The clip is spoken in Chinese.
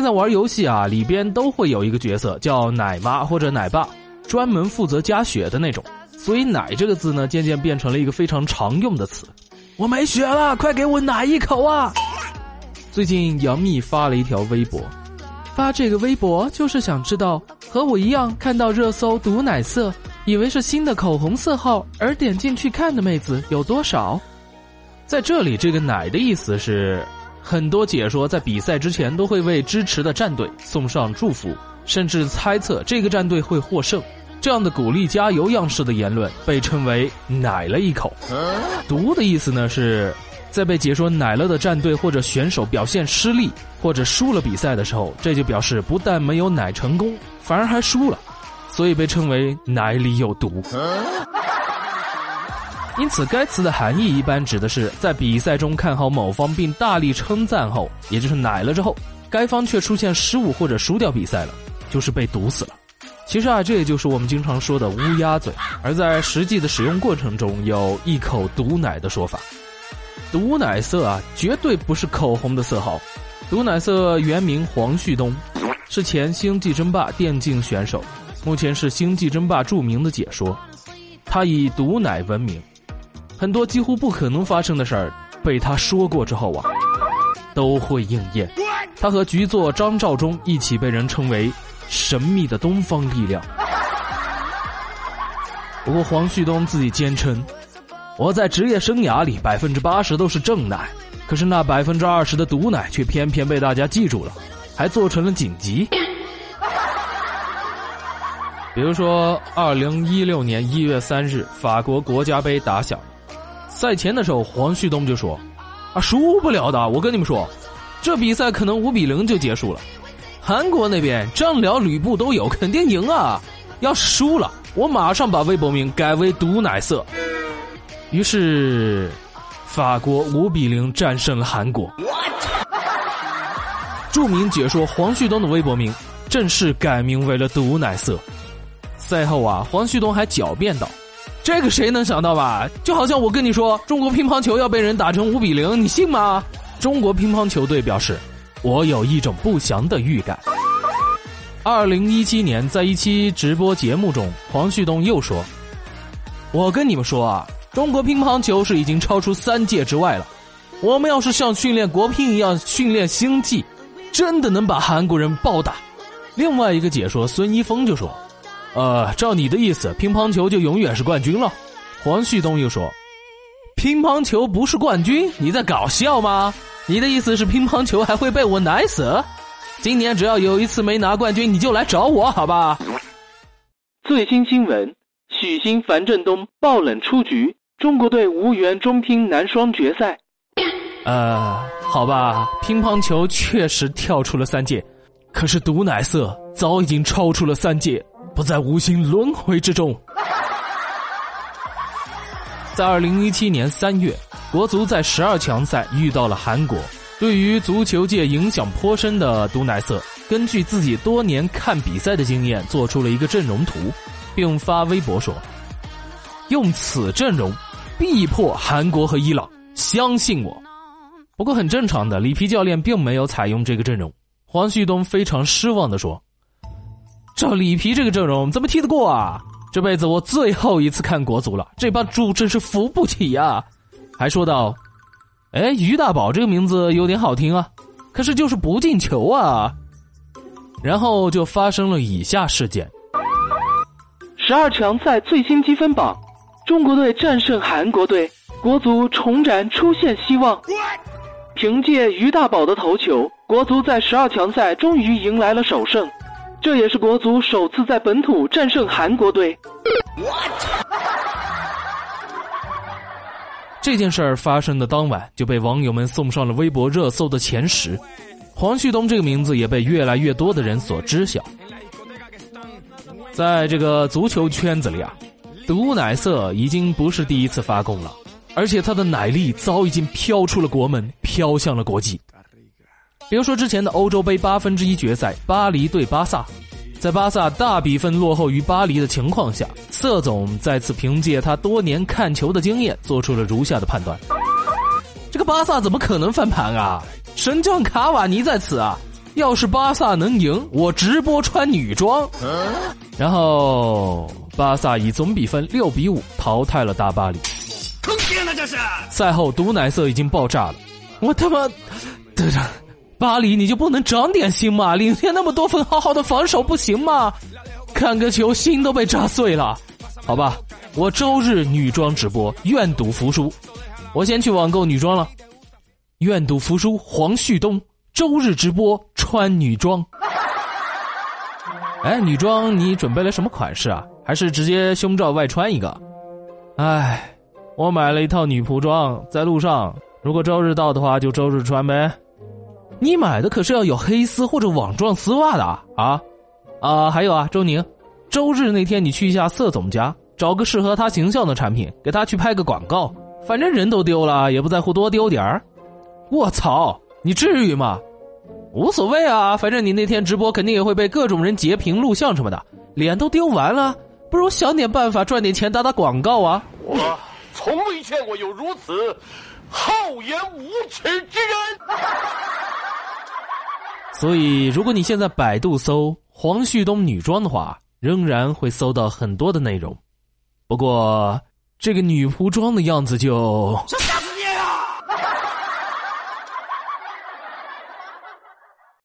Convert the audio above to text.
现在玩游戏啊，里边都会有一个角色叫奶妈或者奶爸，专门负责加血的那种。所以“奶”这个字呢，渐渐变成了一个非常常用的词。我没血了，快给我奶一口啊！最近杨幂发了一条微博，发这个微博就是想知道和我一样看到热搜“毒奶色”，以为是新的口红色号而点进去看的妹子有多少。在这里，这个“奶”的意思是。很多解说在比赛之前都会为支持的战队送上祝福，甚至猜测这个战队会获胜。这样的鼓励加油样式的言论被称为“奶了一口”。毒的意思呢是，在被解说奶了的战队或者选手表现失利或者输了比赛的时候，这就表示不但没有奶成功，反而还输了，所以被称为“奶里有毒”。因此，该词的含义一般指的是在比赛中看好某方并大力称赞后，也就是奶了之后，该方却出现失误或者输掉比赛了，就是被毒死了。其实啊，这也就是我们经常说的乌鸦嘴。而在实际的使用过程中，有一口毒奶的说法。毒奶色啊，绝对不是口红的色号。毒奶色原名黄旭东，是前星际争霸电竞选手，目前是星际争霸著名的解说。他以毒奶闻名。很多几乎不可能发生的事儿，被他说过之后啊，都会应验。他和局座张召忠一起被人称为神秘的东方力量。不过黄旭东自己坚称，我在职业生涯里百分之八十都是正奶，可是那百分之二十的毒奶却偏偏被大家记住了，还做成了紧急。比如说，二零一六年一月三日，法国国家杯打响。赛前的时候，黄旭东就说：“啊，输不了的，我跟你们说，这比赛可能五比零就结束了。韩国那边张辽、吕布都有，肯定赢啊。要是输了，我马上把微博名改为毒奶色。”于是，法国五比零战胜了韩国。著名解说黄旭东的微博名正式改名为了毒奶色。赛后啊，黄旭东还狡辩道。这个谁能想到吧？就好像我跟你说，中国乒乓球要被人打成五比零，你信吗？中国乒乓球队表示，我有一种不祥的预感。二零一七年，在一期直播节目中，黄旭东又说：“我跟你们说啊，中国乒乓球是已经超出三界之外了。我们要是像训练国乒一样训练星际，真的能把韩国人暴打。”另外一个解说孙一峰就说。呃，照你的意思，乒乓球就永远是冠军了。黄旭东又说：“乒乓球不是冠军，你在搞笑吗？你的意思是乒乓球还会被我奶死？今年只要有一次没拿冠军，你就来找我，好吧？”最新新闻：许昕、樊振东爆冷出局，中国队无缘中乒男双决赛。呃，好吧，乒乓球确实跳出了三界，可是毒奶色早已经超出了三界。不在无形轮回之中。在二零一七年三月，国足在十二强赛遇到了韩国。对于足球界影响颇深的毒奶色，根据自己多年看比赛的经验，做出了一个阵容图，并发微博说：“用此阵容，必破韩国和伊朗，相信我。”不过很正常的，里皮教练并没有采用这个阵容。黄旭东非常失望的说。照里皮这个阵容，怎么踢得过啊？这辈子我最后一次看国足了，这帮猪真是扶不起呀！还说道：“哎，于大宝这个名字有点好听啊，可是就是不进球啊。”然后就发生了以下事件：十二强赛最新积分榜，中国队战胜韩国队，国足重燃出线希望。凭借于大宝的头球，国足在十二强赛终于迎来了首胜。这也是国足首次在本土战胜韩国队。这件事儿发生的当晚，就被网友们送上了微博热搜的前十。黄旭东这个名字也被越来越多的人所知晓。在这个足球圈子里啊，毒奶色已经不是第一次发功了，而且他的奶力早已经飘出了国门，飘向了国际。比如说之前的欧洲杯八分之一决赛，巴黎对巴萨，在巴萨大比分落后于巴黎的情况下，瑟总再次凭借他多年看球的经验，做出了如下的判断：这个巴萨怎么可能翻盘啊？神将卡瓦尼在此啊，要是巴萨能赢，我直播穿女装。然后巴萨以总比分六比五淘汰了大巴黎。坑爹呢这是！赛后毒奶色已经爆炸了，我他妈，队长，巴黎你就不能长点心吗？领先那么多分，好好的防守不行吗？看个球心都被炸碎了，好吧，我周日女装直播，愿赌服输。我先去网购女装了，愿赌服输。黄旭东周日直播穿女装。哎，女装你准备了什么款式啊？还是直接胸罩外穿一个？哎，我买了一套女仆装，在路上，如果周日到的话，就周日穿呗。你买的可是要有黑丝或者网状丝袜的啊！啊，还有啊，周宁，周日那天你去一下色总家，找个适合他形象的产品，给他去拍个广告。反正人都丢了，也不在乎多丢点儿。我操，你至于吗？无所谓啊，反正你那天直播肯定也会被各种人截屏录像什么的，脸都丢完了，不如想点办法赚点钱打打广告啊！我从未见过有如此厚颜无耻之人。所以，如果你现在百度搜黄旭东女装的话，仍然会搜到很多的内容。不过。这个女仆装的样子就。